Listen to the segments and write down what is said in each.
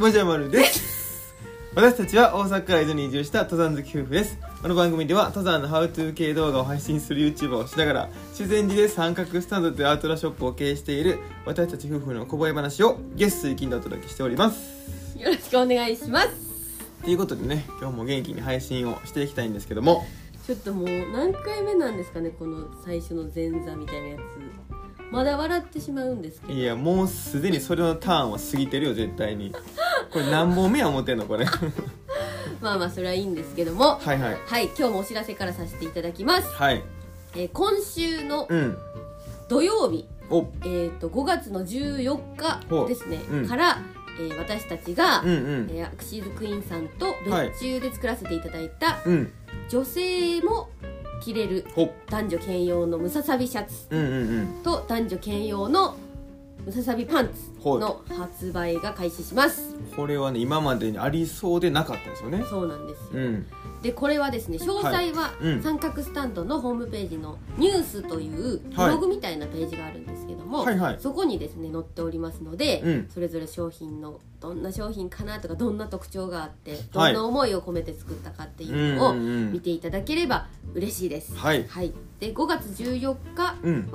もじゃまるです。私たちは大阪から伊豆に移住した登山好き夫婦です。この番組では登山のハウトゥー系動画を配信する YouTuber をしながら修善寺で三角スタンドというアウトドアショップを経営している私たち夫婦の小声話をゲスト水金でお届けしております。よろしくお願いします。ということでね今日も元気に配信をしていきたいんですけども。ちょっともう何回目なんですかねこの最初の前座みたいなやつ。まだ笑ってしまうんですけど。いやもうすでにそれのターンは過ぎてるよ絶対にこれ何本目や思ってんの？これ。は まあまあそれはいいんですけども。いはい。はい今日もお知らせからさせていただきます、はい。えー今週のうん。土曜日、お。えー、と5月の14日ですね、うん。から、えー私たちが、うんうん。えーアクシーズクイーンさんとはい別注で作らせていただいた、うん。女性も着れるほ男女兼用のムササビシャツうんうんうん。と男女兼用のムササビパンツの発売が開始します。これはね今までにありそうでなかったですよね。そうなんですよ、うん。でこれはですね詳細は三角スタンドのホームページの「ニュース」というブログみたいなページがあるんですけども、はいはい。そこにですね載っておりますので、うん。それぞれ商品のどんな商品かなとかどんな特徴があってどはい。んな思いを込めて作ったかっていうのを見ていただければ嬉しいです、はい。で5月14日うん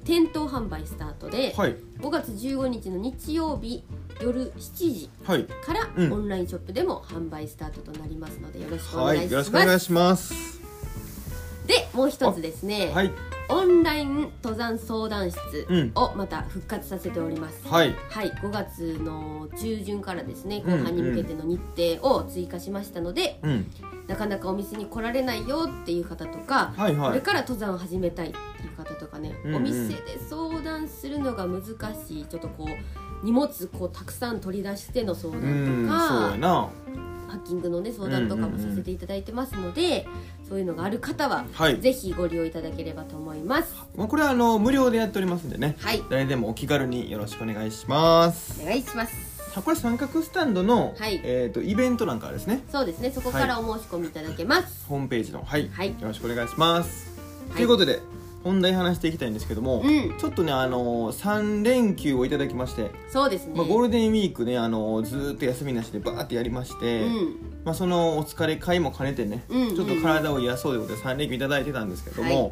店頭販売スタートで、はい。5月15日の日曜日夜7時はい。からうん。オンラインショップでも販売スタートとなりますのでよろしくおはい願いします、よろしくお願いします。でもう一つですね、はいオンライン登山相談室うん。をまた復活させております、はい。はい、5月の中旬からですねうん後半に向けての日程を追加しましたので、うん。なかなかお店に来られないよっていう方とか、はいはい。これから登山を始めたいっていう方とかね、うんうん。お店で相談するのが難しいちょっとこう荷物こうたくさん取り出しての相う談んとかそうやなハッキングのね相談とかもさせていただいてますので、そういうのがある方は、はい。ぜひご利用いただければと思います。まあこれはあの無料でやっておりますんでね。はい。誰でもお気軽によろしくお願いします。お願いします。これ三角スタンドのはい。えっとイベントなんかですね。そうですね。そこからお申し込みいただけます。ホームページの。はい。はい。よろしくお願いします。はい。ということで本題話していきたいんですけどもうん。ちょっとねあの3連休をいただきましてそうですね、まあ、ゴールデンウィークねあのずーっと休みなしでバーってやりまして、うん。まあ、そのお疲れ会も兼ねてね、うんちょっと体を癒そうということで3連休いただいてたんですけども、は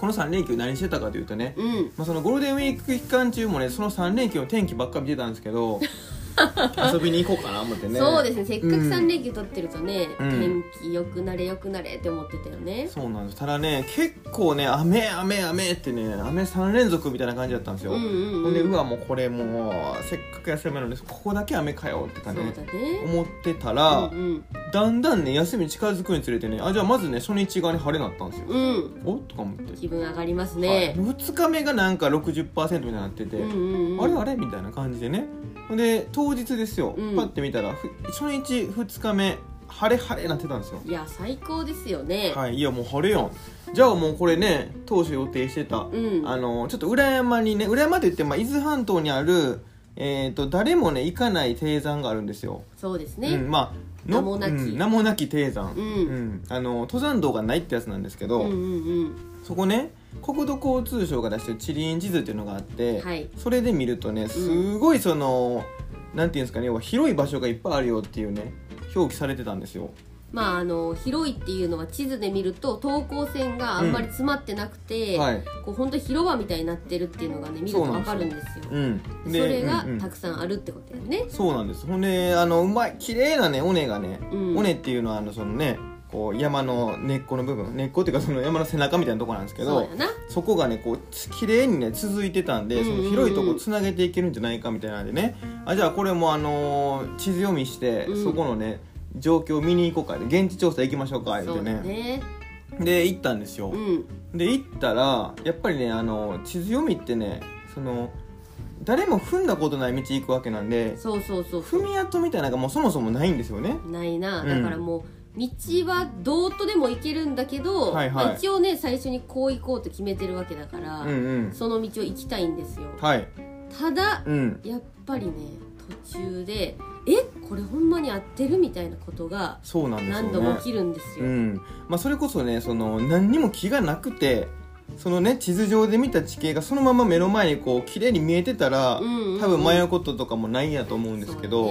この3連休何してたかというとね、うん。まあ、そのゴールデンウィーク期間中もねその3連休の天気ばっか見てたんですけど 遊びに行こうかな思ってね。そうですね。せっかくうん3連休取ってるとね、うん。天気良くなれ良くなれって思ってたよね。そうなんです。ただね結構ね雨雨雨ってね雨3連続みたいな感じだったんですよ、うんうんうん。ほんでうわもうこれもうせっかく休みなのにここだけ雨かよって感じでだね。思ってたら、うんだんだんね休み近づくにつれてねあじゃあまずね初日側に晴れになったんですよ、うん、うん、おっとか思って、気分上がりますはい。ね、2日目がなんか60%みたいになってて、うんうんうん。あれあれみたいな感じでね。で当日ですよ、うん。パッて見たらふ初日2日目晴れ晴れなってたんですよ。いや最高ですよね、はい。いやもう晴れよじゃあもうこれね当初予定してた、うん。あのちょっと裏山にね裏山って言って、まあ、伊豆半島にあるえー、と誰もね行かない低山があるんですよ、そうですね、うん、まあの名もなき。うん名もなき低山、うん。あの登山道がないってやつなんですけど、うんうんそこね国土交通省が出してる地理院地図っていうのがあって、はい。それで見るとねすごいその、なんていうんですかね要は広い場所がいっぱいあるよっていうね表記されてたんですよ。まああの広いっていうのは地図で見ると等高線があんまり詰まってなくて、はい。こう本当広場みたいになってるっていうのがね見るとわかるんですよ。うん。それがうんうん。たくさんあるってことだよね、そうなんです。ほんであのうまい綺麗なね尾根がね、うん。尾根っていうのはあのそのねこう山の根っこの部分根っこっていうかその山の背中みたいなところなんですけどそこがねこう綺麗にね続いてたんで、その広いとこつなげていけるんじゃないかみたいなんでね。あじゃあこれもあのー地図読みして、うん。そこのね状況を見に行こうかで現地調査行きましょうか言そううてね。で行ったんですよ、うん。で行ったらやっぱりねあの地図読みってねその誰も踏んだことない道行くわけなんでそうそうそう。踏み跡みたいなのがもうそもそもないんですよね。ないな。うん。だからもう道はどうとでも行けるんだけど、はいはい。まあ一応ね最初にこう行こうと決めてるわけだから、うんうん。その道を行きたいんですよ。はい。ただうん。やっぱりね途中でえ？これほんまに合ってるみたいなことが何度も起きるんですよ、うん。まあ、それこそねその何にも気がなくてそのね地図上で見た地形がそのまま目の前にこう綺麗に見えてたら、うんうんうん。多分迷うこととかもないんやと思うんですけど、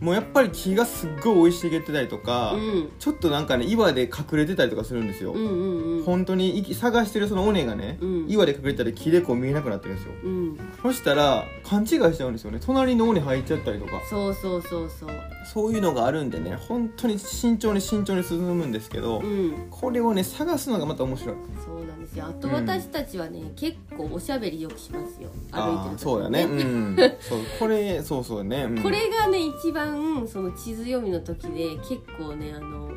もうやっぱり木がすっごい生い茂ってたりとか、うん。ちょっとなんかね岩で隠れてたりとかするんですよ、うんうんうん。本当に探してるその尾根がね、うん。岩で隠れたり木でこう見えなくなってるんですよ。うん。そしたら勘違いしちゃうんですよね。隣の尾根入っちゃったりとか。そうそうそうそう。そういうのがあるんでね本当に慎重に慎重に進むんですけど、うん。これをね探すのがまた面白い。そうなんですよ。あとうん私たちはね、結構おしゃべりよくしますよ。歩いてある時あそうやね。うん。そうこれそうそうね、うん。これがね一番その地図読みの時で結構ねあの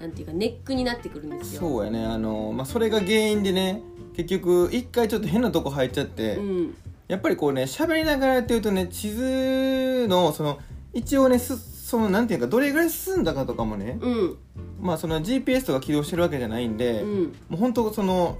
なんていうかネックになってくるんですよ。そうやね。あの、まあ、それが原因でね結局一回ちょっと変なとこ入っちゃって、うん。やっぱりこうね喋りながらやってるとね地図のその一応ねすそのなんていうかどれぐらい進んだかとかもね、うん。まあその GPS とか起動してるわけじゃないんで、うん。もう本当その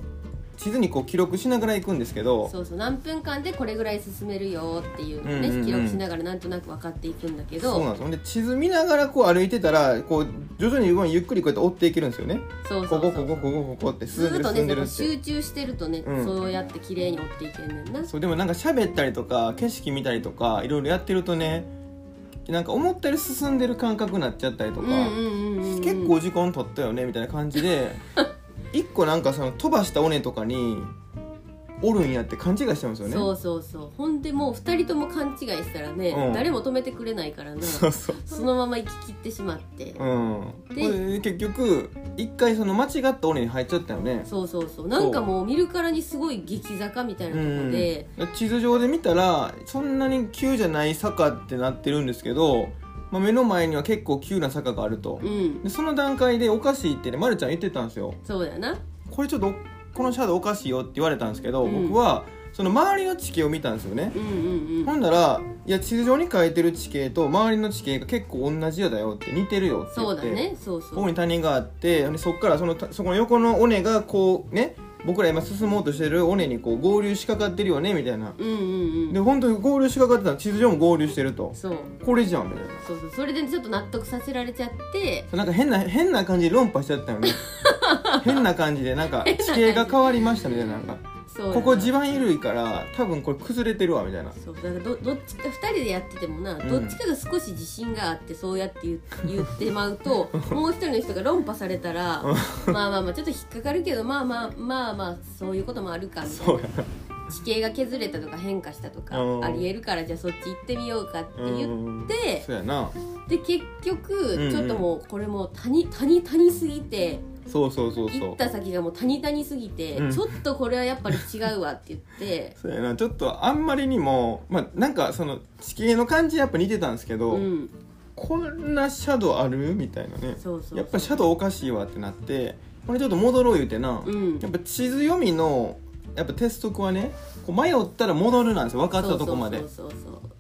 地図にこう記録しながら行くんですけどそうそう何分間でこれぐらい進めるよっていうのをね、うんうんうん。記録しながらなんとなく分かっていくんだけど。そうなんです。よで地図見ながらこう歩いてたらこう徐々に動いてゆっくりこうやって追っていけるんですよね。そうそうそう。ここここここここって進んでると進んでるって。ね集中してるとね、うん。そうやって綺麗に追っていけんねんな。そうでもなんか喋ったりとか景色見たりとかいろいろやってるとねなんか思ったより進んでる感覚になっちゃったりとか、結構時間取ったよねみたいな感じで 一個なんかその飛ばした尾根とかにおるんやって勘違いしちゃうんですよね。そうそうそう。ほんでもう2人とも勘違いしたらね、うん。誰も止めてくれないからな。そうそう。そのまま行き切ってしまって、うん。こでれ結局一回その間違った尾根に入っちゃったよね。そうそうそう。なんかもう見るからにすごい激坂みたいなとこで、地図上で見たらそんなに急じゃない坂ってなってるんですけど、まあ、目の前には結構急な坂があると、うん。でその段階でおかしいってねまるちゃん言ってたんですよ。そうやな。これちょっとこのシャドウおかしいよって言われたんですけど、うん。僕はその周りの地形を見たんですよね。う、んうんうん。ほんならいや地図上に書いてる地形と周りの地形が結構同じよだよって似てるよって言ってそうだねそうそうここに谷があってでそこからそのそこの横の尾根がこうね僕ら今進もうとしてる尾根にこう合流しかかってるよねみたいな。うんうんうん。で本当に合流しかかってたら地図上も合流してると。そう。これじゃんみたいな。そうそうそれでちょっと納得させられちゃって。なんか変な変な感じで論破しちゃったよね。変な感じでなんか地形が変わりましたみたいななんかここ地盤緩いから多分これ崩れてるわみたいな。そうだからどどっちか2人でやっててもな、ん。どっちかが少し自信があってそうやって言う言ってまうと もう一人の人が論破されたらまあまあまあちょっと引っかかるけどまあまあまあまあそういうこともあるかみたいな。そうやな地形が削れたとか変化したとかうん。ありえるからじゃあそっち行ってみようかって言うん。ってそうやな。で結局ちょっともうこれもう谷谷谷すぎてそうそうそう行った先がもう谷谷すぎてうん。ちょっとこれはやっぱり違うわって言って。そうやな。ちょっとあんまりにもまあなんかその地形の感じやっぱ似てたんですけど、うん。こんなシャドウある？みたいなね。そうそうやっぱシャドウおかしいわってなってこれちょっと戻ろう言うてな、うん。やっぱ地図読みのやっぱ鉄則はねこう迷ったら戻るなんですよ。分かったとこまで。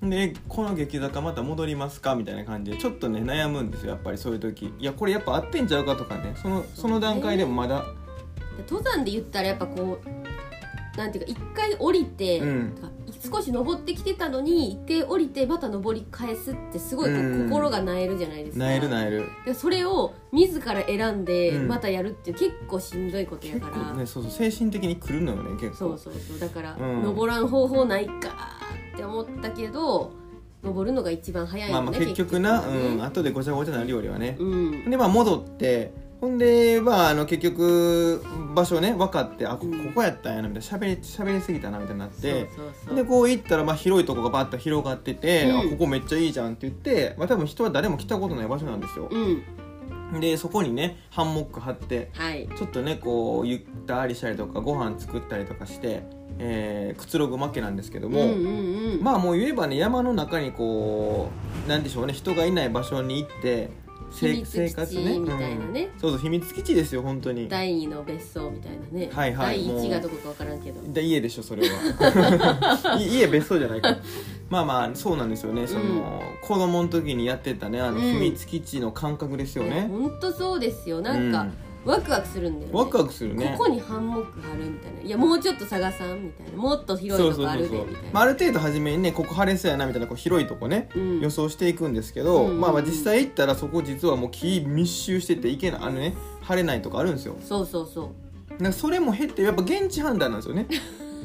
でこの激坂また戻りますかみたいな感じでちょっとね悩むんですよやっぱりそういう時。いやこれやっぱ合ってんちゃうかとかね。そのその段階でもまだ。で登山で言ったらやっぱこうなんていうか一回降りて、うん少し登ってきてたのに一回降りてまた登り返すってすごい心がなえるじゃないですか。なえるなえる。でそれを自ら選んでうん。またやるって結構しんどいことや結から、構ねそうそう精神的に来るのよね結構。そうそうそうだから、うん。登らん方法ないかって思ったけど登るのが一番早いよね、まあまあ結局。な、はねうん。後でごちゃごちゃなるよりはね、うん。でまあ戻ってほんでまああの結局場所ね分かってあこうん。ここやったんやなみたいな。喋り喋りすぎたなみたいになってでこう行ったらまあ広いとこがバッと広がってて、うん。あここめっちゃいいじゃんって言って、まあ、多分人は誰も来たことない場所なんですよ。うん。でそこにねハンモック張ってはい。ちょっとねこうゆったりしたりとかご飯作ったりとかして、えーくつろぐわけなんですけども、うんうんうん。まあもう言えばね山の中にこうなんでしょうね人がいない場所に行ってせ秘密基地みたいなね。うん。そうそう秘密基地ですよ本当に。第二の別荘みたいなね、はいはい第もう。一がどこかわからんけど。で家でしょそれは。い家別荘じゃないか。まあまあそうなんですよね。その、うん。子供の時にやってたねあのうん。秘密基地の感覚ですよね、本当そうですよ。なんか、ワクワクするんだよね。ワクワクするね。ここにハンモック張るみたいな。いやもうちょっと探さんみたいな。もっと広いとこあるでみたいまあ、なある程度初めにねここ晴れそうやなみたいなこう広いとこね、うん。予想していくんですけど、うんまあまあ実際行ったらそこ実はもう木密集してていけないあのね晴れないとかあるんですよ。そうそうそなんかそれも減ってやっぱ現地判断なんですよね。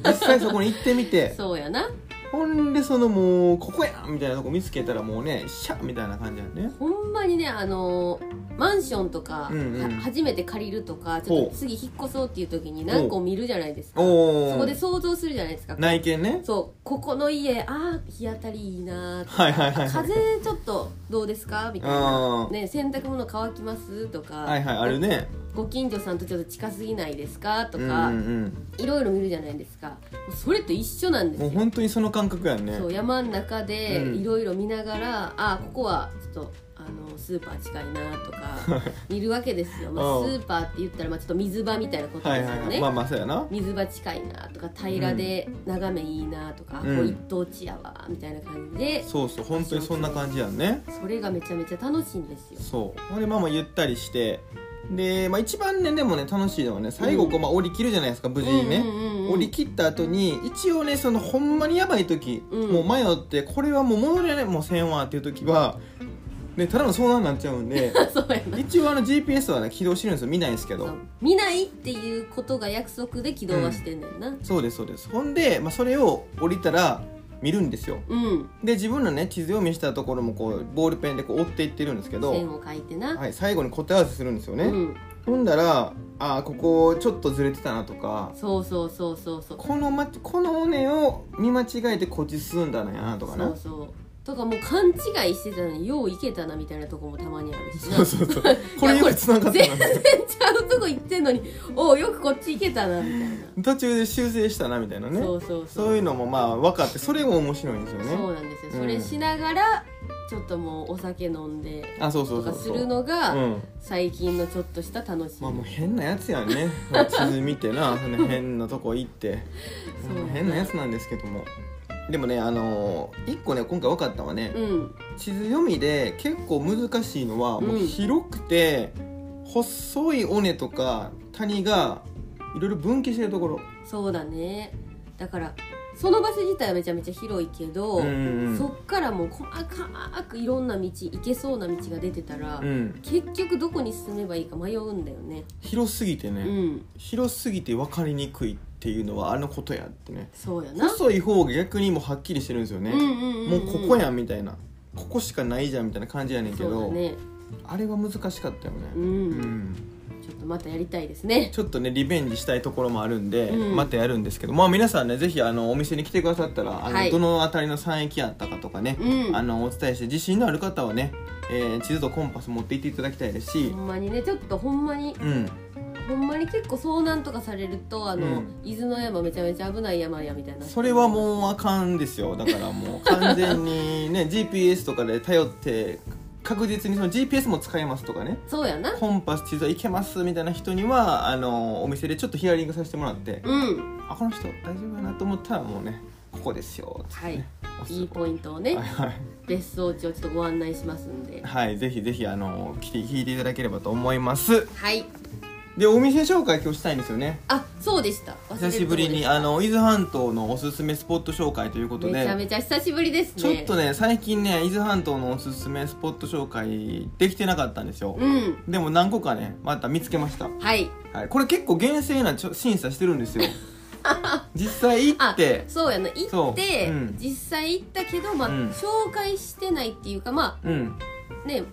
実際そこに行ってみて。そうやなほんでそのもうここやんみたいなとこ見つけたらもうねシャッみたいな感じやね。ほんまにねあのマンションとか、うんうんは初めて借りるとかちょっと次引っ越そうっていう時に何個見るじゃないですか。おおそこで想像するじゃないですか。内見ね。そうここの家あー日当たりいいなはいはいはい。風ちょっとどうですか？みたいな、ね、洗濯物乾きます？とか、はいはいあるね。ご近所さんとちょっと近すぎないですか？とうんか、うん。いろいろ見るじゃないですか。それと一緒なんですもうよ本当にその感覚やんね。そう山の中でうん。いろいろ見ながら、あここはちょっとあのスーパー近いなとか 見るわけですよ、まあ、うん。スーパーって言ったらまあちょっと水場みたいなことはいですよね、はいはいまあまあそうやな。水場近いなとか平らで眺めいいなとか、うん。こう一等地やわみたいな感じでそうそう本当にそんな感じやんね。それがめちゃめちゃ楽しいんですよ。そう。ほんでまあまあゆったりして。で、まあ、一番ねでもね楽しいのはね最後こう、まあ、降り切るじゃないですか無事にね、うんうんうんうん。降り切った後に一応ねそのほんまにやばい時、うん。もう迷ってこれはもう戻れないもうせんわっていう時はねただの遭難になっちゃうんで そうやな。一応あの GPS はね起動してるんですよ見ないんですけど。そう。見ないっていうことが約束で起動はしてんねんな。そうですそうです。ほんで、まあ、それを降りたら見るんですよ。うん、で自分のね地図読みしたところもこうボールペンでこう追っていってるんですけど、線を書いてな、はい、最後に答え合わせするんですよね、うん、ほんだらあーここちょっとずれてたなとかそうそうそうそうそう。この,、ま、この尾根を見間違えてこっち進んだのやなとかな。そうそうとかもう勘違いしてたのによういけたなみたいなとこもたまにあるしな。そうそうそう。これつながった全な然ちゃうとこ行ってんのにおうよくこっち行けたなみたいな、途中で修正したなみたいなね。そうそうそう。そういうのもまあ分かってそれも面白いんですよね。そうなんですよ、うん。それしながらちょっともうお酒飲んであそうそうとかするのが、うん。最近のちょっとした楽しみ、まあもう変なやつやんね。地図見てな。そ の変なとこ行って。変なやつなんですけどもでもねあのー一個ね今回分かったのはね、うん。地図読みで結構難しいのは、もう広くて細い尾根とか谷がいろいろ分岐してるところ。そうだね。だからその場所自体はめちゃめちゃ広いけど、うんそっからもう細かくいろんな道行けそうな道が出てたら、うん。結局どこに進めばいいか迷うんだよね。広すぎてね、うん。広すぎて分かりにくいっていうのはあのことやってね。そうやな。細い方が逆にもうはっきりしてるんですよね、うんうんうんうんもうここやんみたいな。ここしかないじゃんみたいな感じやねんけそうど、だね。あれは難しかったよね。うん、うん。ちょっとまたやりたいですね。ちょっとねリベンジしたいところもあるんで、うん。またやるんですけどまあ皆さんねぜひあのお店に来てくださったらあの、はい。どの辺りの山駅やったかとかね、うん。あのお伝えして自信のある方はね、えー地図とコンパス持って行っていただきたいですし。ほ、んまにねちょっとほんまにうん、ほんまに結構遭難とかされるとあの、うん。伊豆の山めちゃめちゃ危ない山やみたいな。それはもうあかんですよ。だからもう 完全にね GPS とかで頼って確実にその GPS も使えますとかね。そうやな。コンパス地図いけますみたいな人にはあのお店でちょっとヒアリングさせてもらって、うん。あこの人大丈夫かなと思ったらもうねここですよ。つってはい。ね。いいポイントをね、はいはい。別荘地をちょっとご案内しますんで。はい、ぜひぜひあの来て聞いていただければと思います。はいでお店紹介今日したいんですよね。あそうでした。久しぶりにあの伊豆半島のおすすめスポット紹介ということで。めちゃめちゃ久しぶりですね。ちょっとね最近ね伊豆半島のおすすめスポット紹介できてなかったんですよ、うん。でも何個かねまた見つけました、はい。はい、これ結構厳正なちょ審査してるんですよ。実際行あって。そうやな。行って、う。ん。実際行ったけど、まあうん。紹介してないっていうかまうん。あね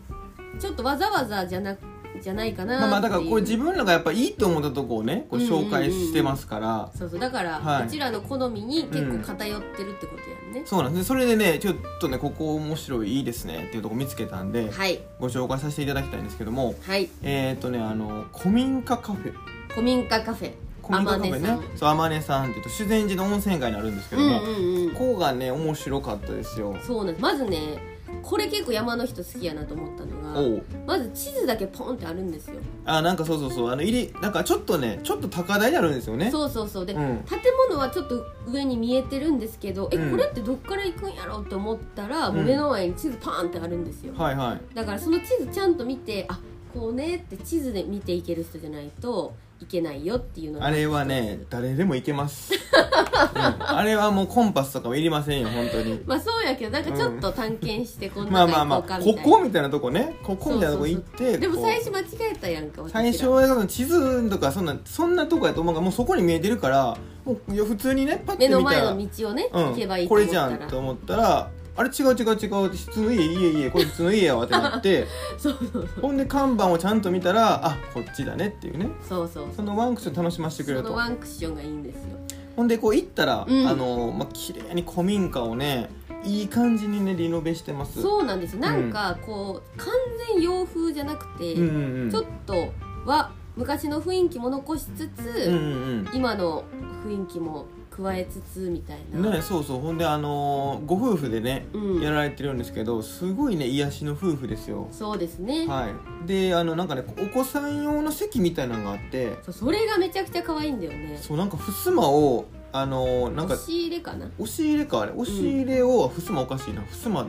ちょっとわざわざじゃなじゃないかなまあまあだからこれ自分らがやっぱいいと思ったとこをねこう紹介してますから、そうそう。だから、はい。うちらの好みに結構偏ってるってことやんね、そうなんです。それでねちょっとねここ面白いいいですねっていうとこ見つけたんではい。ご紹介させていただきたいんですけどもはい。えっ、ー、とねあの古民家カフェ。古民家カフェ。古民家カフェね。天音さん。そう天音さんっていうと修善寺の温泉街になるんですけども、うんうんうん。ここがね面白かったですよ。そうなんです。まずねこれ結構山の人好きやなと思ったのがまず地図だけポンってあるんですよ。あなんかそうそうそう。あの入りなんかちょっとねちょっと高台にあるんですよね。そうそうそう。で、うん。建物はちょっと上に見えてるんですけど、うん。えこれってどっから行くんやろうと思ったら、もう目の前に地図パーンってあるんですよ、はいはい。だからその地図ちゃんと見てあこうねって地図で見ていける人じゃないといけないよっていうのが。あれはね誰でもいけます、うん。あれはもうコンパスとかもいりませんよ本当に。まあそうやけどなんかちょっと探検してこんまあなまあまあこ行こみたいな、こみたいなとこね。ここみたいなとこ行ってでも最初間違えたやんか最初は地図とかそんなそんなとこやと思うからもうそこに見えてるからもういや普通にねパッて目の前見たらの道をね、うん行けばいいとこれじゃんと思ったらあれ違う違う違う普通の家家家これ普通の家やわってなって そうそうそう。ほんで看板をちゃんと見たらあこっちだねっていうね。そうそう。そのワンクッション楽しませてくれると。そのワンクッションがいいんですよ。ほんでこう行ったら、うん。あのまあ綺麗に古民家をねいい感じにねリノベしてます。そうなんですよ。なんかこう完全洋風じゃなくて、うんうんうん。ちょっとは昔の雰囲気も残しつつ、うんうん。今の雰囲気も加えつつみたいな、うんねそうそう。ほんであのーご夫婦でね、うん。やられてるんですけどすごいね癒しの夫婦ですよ。そうですね、はい。であのなんかねお子さん用の席みたいなのがあってそうそれがめちゃくちゃ可愛いんだよね。そうなんか襖をあのーなんか押し入れかな？押し入れかあれ。押し入れを、襖おかしいな。襖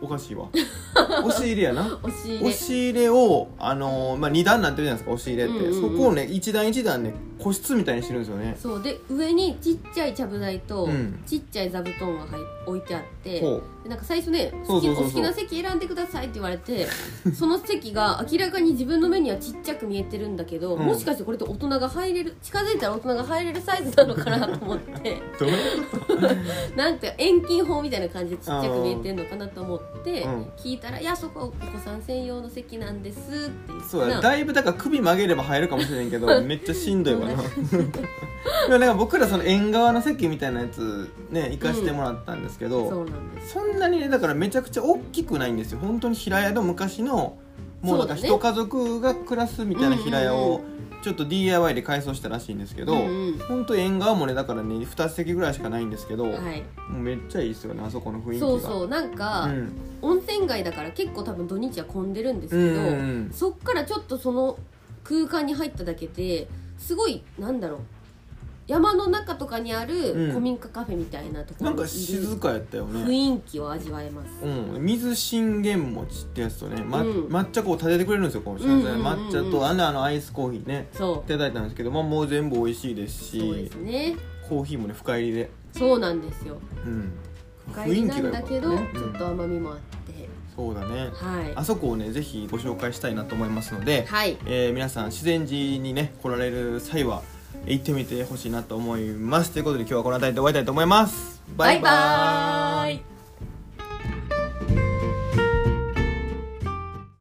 おかしいわ。押し入れやな。押し入れ。押し入れを、あのーまあ、2段になってるじゃないですか押し入れって、うんうんうん。そこをね一段一段ね個室みたいにしてるんですよね。そう。で上にちっちゃいちゃぶ台と、うん。ちっちゃい座布団が入置いてあってほでなんか最初ねそうそうそうそう。好きお好きな席選んでくださいって言われて その席が明らかに自分の目にはちっちゃく見えてるんだけど、うん。もしかしてこれって大人が入れる近づいたら大人が入れるサイズなのかなと思って。どういうこと？なんか遠近法みたいな感じでちっちゃく見えてるのかなと思ってうん。聞いたら「いやそこはお子さん専用の席なんです」って言ってそうやなだいぶだから首曲げれば入るかもしれんけどめっちゃしんどいわな でもなんか僕らその縁側の席みたいなやつね行かしてもらったんですけど、そうなんです。そんなにねだからめちゃくちゃ大きくないんですよ。本当に平屋の昔のもうなんかそうだね。一家族が暮らすみたいな平屋をちょっと DIY で改装したらしいんですけど、うんうん。本当縁側もねだからね2席ぐらいしかないんですけど、はい。もうめっちゃいいですよねあそこの雰囲気が。そうそうなんか、うん。温泉街だから結構多分土日は混んでるんですうんけど、うんうん。そっからちょっとその空間に入っただけですごいなんだろう。山の中とかにあうん。る古民家カフェみたいなところなんか静かやったよね。雰囲気を味わえます、うん、水信玄餅ってやつとね、まうん。抹茶こう立ててくれるんですよこのうんうんうんうん。抹茶とあんであのアイスコーヒーね。そいただいたんですけど、まあ、もう全部美味しいですうそうでしすね。コーヒーもね深入りで、そうなんですよ。うん、深入りなんだけど、ちょっと甘みもあって、そうだね。はい。あそこをねぜひご紹介したいなと思いますので、はい。えー皆さん自然寺にね来られる際は行ってみてほしいなと思います。ということで今日はこの辺りで終わりたいと思います。バイバーイ